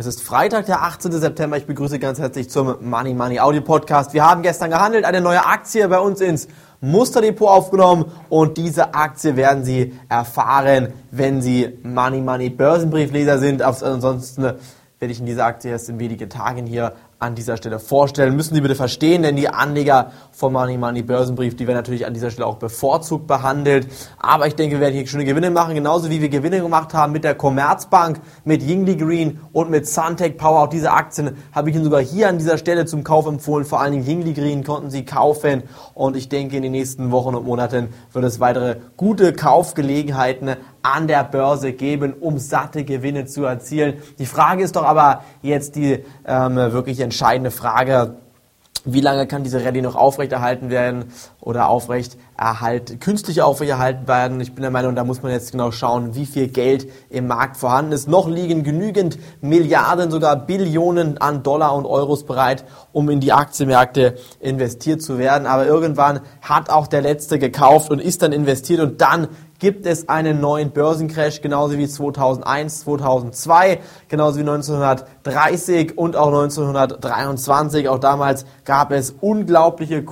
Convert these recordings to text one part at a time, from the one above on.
Es ist Freitag, der 18. September. Ich begrüße ganz herzlich zum Money Money Audio Podcast. Wir haben gestern gehandelt, eine neue Aktie bei uns ins Musterdepot aufgenommen und diese Aktie werden Sie erfahren, wenn Sie Money Money Börsenbriefleser sind. Ansonsten werde ich in dieser Aktie erst in wenigen Tagen hier an dieser Stelle vorstellen. Müssen Sie bitte verstehen, denn die Anleger vom Money Money Börsenbrief, die werden natürlich an dieser Stelle auch bevorzugt behandelt. Aber ich denke, wir werden hier schöne Gewinne machen, genauso wie wir Gewinne gemacht haben mit der Commerzbank, mit Yingli Green und mit Suntech Power. Auch diese Aktien habe ich Ihnen sogar hier an dieser Stelle zum Kauf empfohlen. Vor allen Dingen Yingli Green konnten Sie kaufen. Und ich denke, in den nächsten Wochen und Monaten wird es weitere gute Kaufgelegenheiten an der Börse geben, um satte Gewinne zu erzielen. Die Frage ist doch aber jetzt die ähm, wirklich entscheidende Frage, wie lange kann diese Rallye noch aufrechterhalten werden oder aufrecht erhalten, künstlich aufrechterhalten werden? Ich bin der Meinung, da muss man jetzt genau schauen, wie viel Geld im Markt vorhanden ist. Noch liegen genügend Milliarden, sogar Billionen an Dollar und Euros bereit, um in die Aktienmärkte investiert zu werden. Aber irgendwann hat auch der Letzte gekauft und ist dann investiert und dann gibt es einen neuen Börsencrash, genauso wie 2001, 2002, genauso wie 1930 und auch 1923. Auch damals gab es unglaubliche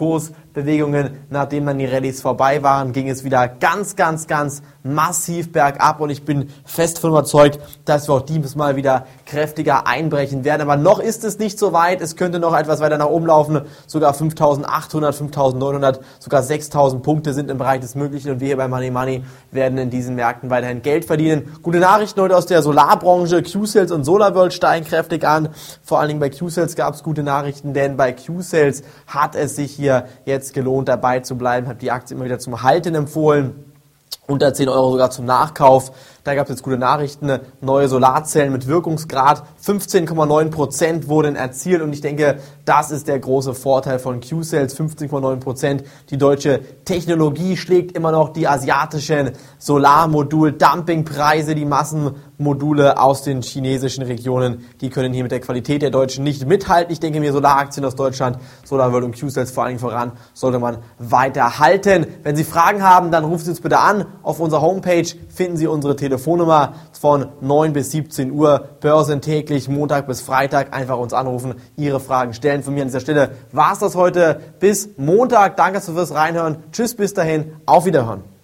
Kursbewegungen. Nachdem dann die Rallyes vorbei waren, ging es wieder ganz, ganz, ganz massiv bergab und ich bin fest von überzeugt, dass wir auch dieses Mal wieder kräftiger einbrechen werden. Aber noch ist es nicht so weit. Es könnte noch etwas weiter nach oben laufen. Sogar 5800, 5900, sogar 6000 Punkte sind im Bereich des Möglichen und wir hier bei Money Money werden in diesen Märkten weiterhin Geld verdienen. Gute Nachrichten heute aus der Solarbranche. Q-Sales und SolarWorld steigen kräftig an. Vor allen Dingen bei Q-Sales gab es gute Nachrichten, denn bei Q-Sales hat es sich hier jetzt gelohnt, dabei zu bleiben. Habe die Aktie immer wieder zum Halten empfohlen unter 10 Euro sogar zum Nachkauf. Da gab es jetzt gute Nachrichten. Neue Solarzellen mit Wirkungsgrad 15,9 Prozent wurden erzielt und ich denke, das ist der große Vorteil von Q-Cells. 15,9 Prozent. Die deutsche Technologie schlägt immer noch die asiatischen Solarmodul-Dumpingpreise. Die Massenmodule aus den chinesischen Regionen, die können hier mit der Qualität der Deutschen nicht mithalten. Ich denke mir, Solaraktien aus Deutschland, SolarWorld und Q-Cells vor allen Dingen voran, sollte man weiter halten. Wenn Sie Fragen haben, dann rufen Sie uns bitte an. Auf unserer Homepage finden Sie unsere Telefon Telefonnummer von 9 bis 17 Uhr, Börsen täglich, Montag bis Freitag. Einfach uns anrufen, Ihre Fragen stellen. Von mir an dieser Stelle war es das heute. Bis Montag. Danke fürs Reinhören. Tschüss, bis dahin. Auf Wiederhören.